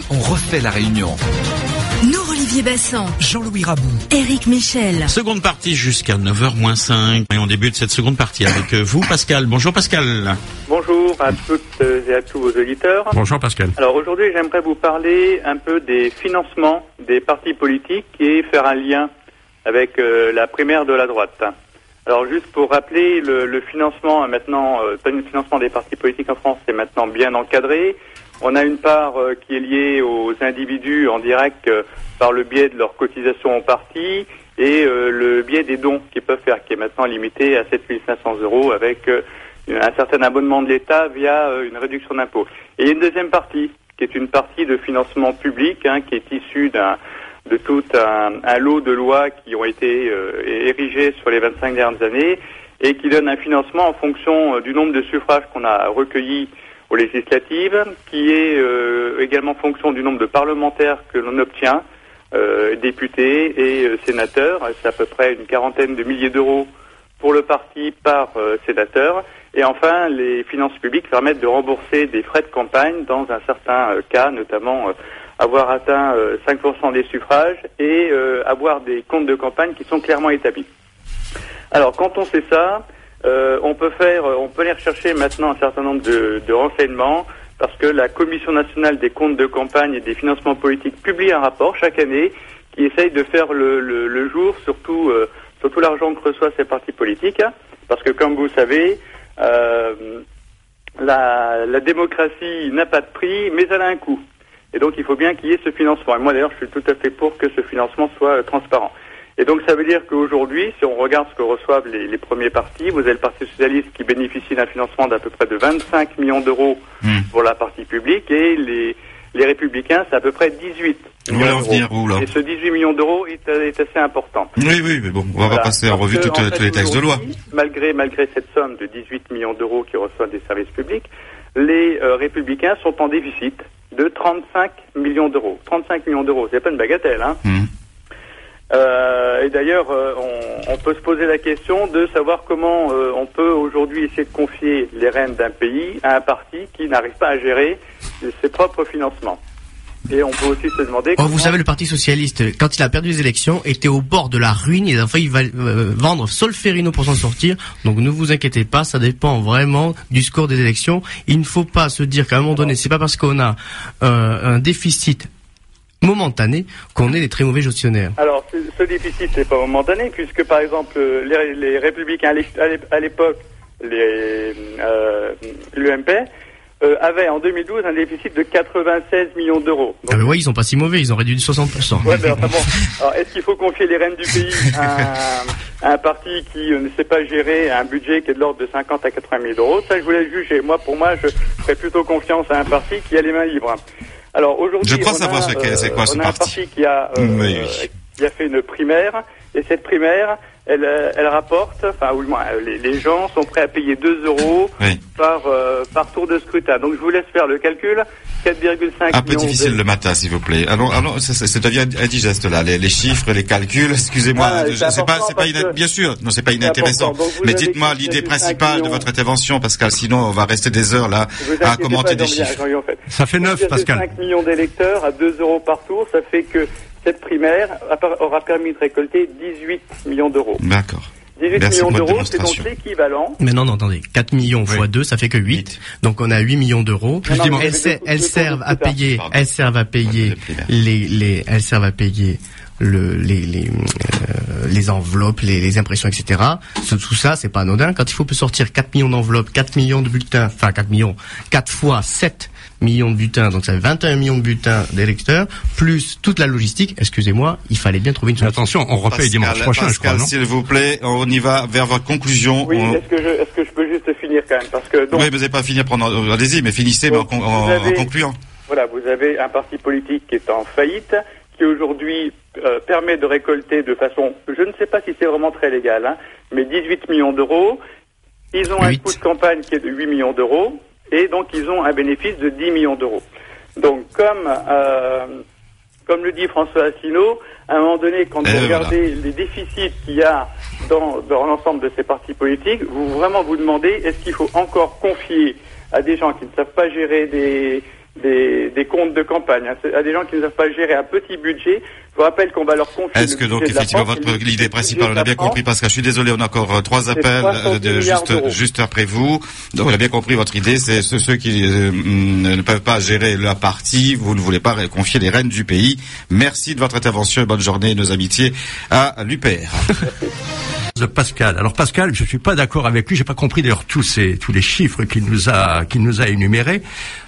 fait la réunion. Nous, Olivier Bassan, Jean-Louis Rabou. Éric Michel. Seconde partie jusqu'à 9h moins 5. Et on débute cette seconde partie avec euh, vous, Pascal. Bonjour Pascal. Bonjour à toutes et à tous vos auditeurs. Bonjour Pascal. Alors aujourd'hui, j'aimerais vous parler un peu des financements des partis politiques et faire un lien avec euh, la primaire de la droite. Alors juste pour rappeler, le, le financement maintenant, euh, le financement des partis politiques en France est maintenant bien encadré. On a une part euh, qui est liée aux individus en direct euh, par le biais de leur cotisation au parti et euh, le biais des dons qu'ils peuvent faire, qui est maintenant limité à 7500 euros avec un certain abonnement de l'État via une réduction d'impôt. Et une deuxième partie, qui est une partie de financement public, hein, qui est issue d'un de tout un, lot de lois qui ont été érigées sur les 25 dernières années et qui donne un financement en fonction du nombre de suffrages qu'on a recueillis aux législatives, qui est euh, également en fonction du nombre de parlementaires que l'on obtient, euh, députés et euh, sénateurs. C'est à peu près une quarantaine de milliers d'euros pour le parti par sénateur. Et enfin, les finances publiques permettent de rembourser des frais de campagne dans un certain cas, notamment avoir atteint euh, 5% des suffrages et avoir des comptes de campagne qui sont clairement établis. Alors, quand on sait ça, euh, on peut aller rechercher maintenant un certain nombre de, renseignements parce que la Commission nationale des comptes de campagne et des financements politiques publie un rapport chaque année qui essaye de faire le, le, le jour sur tout, euh, l'argent que reçoivent ces partis politiques. Parce que, comme vous savez, euh, la, la démocratie n'a pas de prix, mais elle a un coût. Et donc, il faut bien qu'il y ait ce financement. Et moi, d'ailleurs, je suis tout à fait pour que ce financement soit transparent. Et donc, ça veut dire qu'aujourd'hui, si on regarde ce que reçoivent les, les premiers partis, vous avez le Parti socialiste qui bénéficie d'un financement d'à peu près de 25 millions d'euros Hmm. pour la partie publique, et les, les républicains, c'est à peu près 18 Vous voulez millions venir Et ce 18 millions d'euros est, euh, est assez important. Oui, oui, mais bon, on va Voilà. pas passer en revue que, toutes- en fait, tous les textes de loi. Malgré, malgré cette somme de 18 millions d'euros qui reçoivent des services publics, les euh, républicains sont en déficit de 35 millions d'euros. 35 millions d'euros, c'est pas une bagatelle, hein. Mhm. Euh, et d'ailleurs, euh, on, on peut se poser la question de savoir comment euh, on peut aujourd'hui essayer de confier les rênes d'un pays à un parti qui n'arrive pas à gérer ses propres financements. Et on peut aussi se demander. Oh, vous savez, le Parti Socialiste, quand il a perdu les élections, était au bord de la ruine. Il a failli va- vendre Solferino pour s'en sortir. Donc ne vous inquiétez pas, ça dépend vraiment du score des élections. Il ne faut pas se dire qu'à un moment donné, c'est pas parce qu'on a un déficit momentané qu'on est des très mauvais gestionnaires. Alors, ce, ce déficit, c'est pas momentané, puisque par exemple, les, les républicains à l'é- à l'é- à l'époque, les euh, l'UMP, euh, avaient en 2012 un déficit de 96 millions d'euros. Ah ben ouais, ils sont pas si mauvais, ils ont réduit de 60%. Ouais, ben, enfin bon. Alors, est-ce qu'il faut confier les rênes du pays à, un- à un parti qui euh, ne sait pas gérer un budget qui est de l'ordre de 50 à 80 000 euros? Ça, je voulais juger. Moi, pour moi, je ferais plutôt confiance à un parti qui a les mains libres. Alors aujourd'hui, Je crois on savoir a, ce qu'est- c'est quoi ce on a parti. un parti qui a euh, Oui, oui. Qui a fait une primaire et cette primaire, elle, euh, elle rapporte, enfin, ou du moins, euh, les, les gens sont prêts à payer 2 euros Oui. par euh, par tour de scrutin. Donc je vous laisse faire le calcul. 4,5 Un peu difficile de- le matin, s'il vous plaît. Alors, alors, ça, ça, ça devient indigeste là, les, les chiffres, les calculs. Excusez-moi, Ah, je- pas, c'est pas ina- bien sûr, non, c'est pas inintéressant. Donc, Mais dites-moi l'idée 4,5 principale de votre intervention, Pascal. Sinon, on va rester des heures là à commenter pas, des chiffres. Jean-Pierre, en fait. Ça fait neuf, Pascal. 5 millions d'électeurs à 2 euros par tour, ça fait que cette primaire aura permis de récolter 18 millions d'euros. D'accord. 18 Merci millions d'euros, c'est donc l'équivalent. Mais non, non, attendez. 4 millions Oui. fois 2, ça fait que 8. Donc on a 8 millions d'euros. Elles, le- ser- le- elles le- servent à payer, Pardon. elles servent à payer les, les, elles servent à payer le, les, les, euh, les enveloppes, les, les impressions, etc. Ce- Tout ça, c'est pas anodin. Quand il faut sortir 4 millions d'enveloppes, 4 millions de bulletins, enfin 4 millions, 4 fois 7 millions de bulletins, donc ça fait 21 millions de bulletins d'électeurs, plus toute la logistique, excusez-moi, il fallait bien trouver une solution. attention, on repaye Pascal, dimanche prochain, je crois, non s'il vous plaît, on y va vers votre conclusion. Oui, On- est-ce que je, est-ce que je peux juste finir quand même Parce que donc, Oui, vous n'avez pas fini à prendre. euh, Allez-y, mais finissez mais en, avez- en concluant. voilà, vous avez un parti politique qui est en faillite, qui aujourd'hui euh, permet de récolter de façon, je ne sais pas si c'est vraiment très légal, hein, mais 18 millions d'euros. Ils ont un coût de campagne qui est de 8 millions d'euros, et donc ils ont un bénéfice de 10 millions d'euros. Donc, comme euh, comme le dit François Asselineau, à un moment donné, quand Et vous voilà. regardez les déficits qu'il y a dans, dans l'ensemble de ces partis politiques, vous vraiment vous demandez est-ce qu'il faut encore confier à des gens qui ne savent pas gérer des, des, des comptes de campagne, hein, à des gens qui ne savent pas gérer un petit budget. Je vous rappelle qu'on va leur confier. Est-ce que donc effectivement France, votre l'idée principale, on a bien compris parce que je suis désolé, on a encore euh, trois appels 60 euh, de, juste juste après vous. Donc on a bien compris votre idée, c'est ceux, ceux qui euh, mm, ne peuvent pas gérer la partie, vous ne voulez pas confier les rênes du pays. Merci de votre intervention et bonne journée, nos amitiés à l'UPR. Pascal. Alors Pascal, je suis pas d'accord avec lui. J'ai pas compris d'ailleurs tous ces tous les chiffres qu'il nous a qu'il nous a énumérés.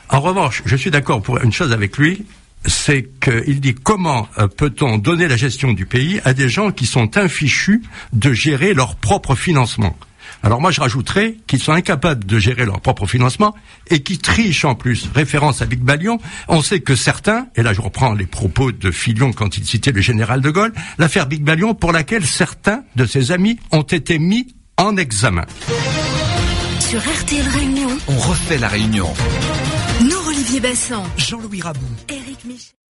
En revanche, je suis d'accord pour une chose avec lui, c'est qu'il dit comment euh, peut-on donner la gestion du pays à des gens qui sont infichus de gérer leur propre financement? Alors moi je rajouterais qu'ils sont incapables de gérer leur propre financement et qui trichent en plus. Référence à Big Balion, on sait que certains, et là je reprends les propos de Fillon quand il citait le général de Gaulle, l'affaire Big Balion pour laquelle certains de ses amis ont été mis en examen. Sur RTL Réunion, On refait la réunion. Nord Olivier Bassan, Jean-Louis Rabou. Michel.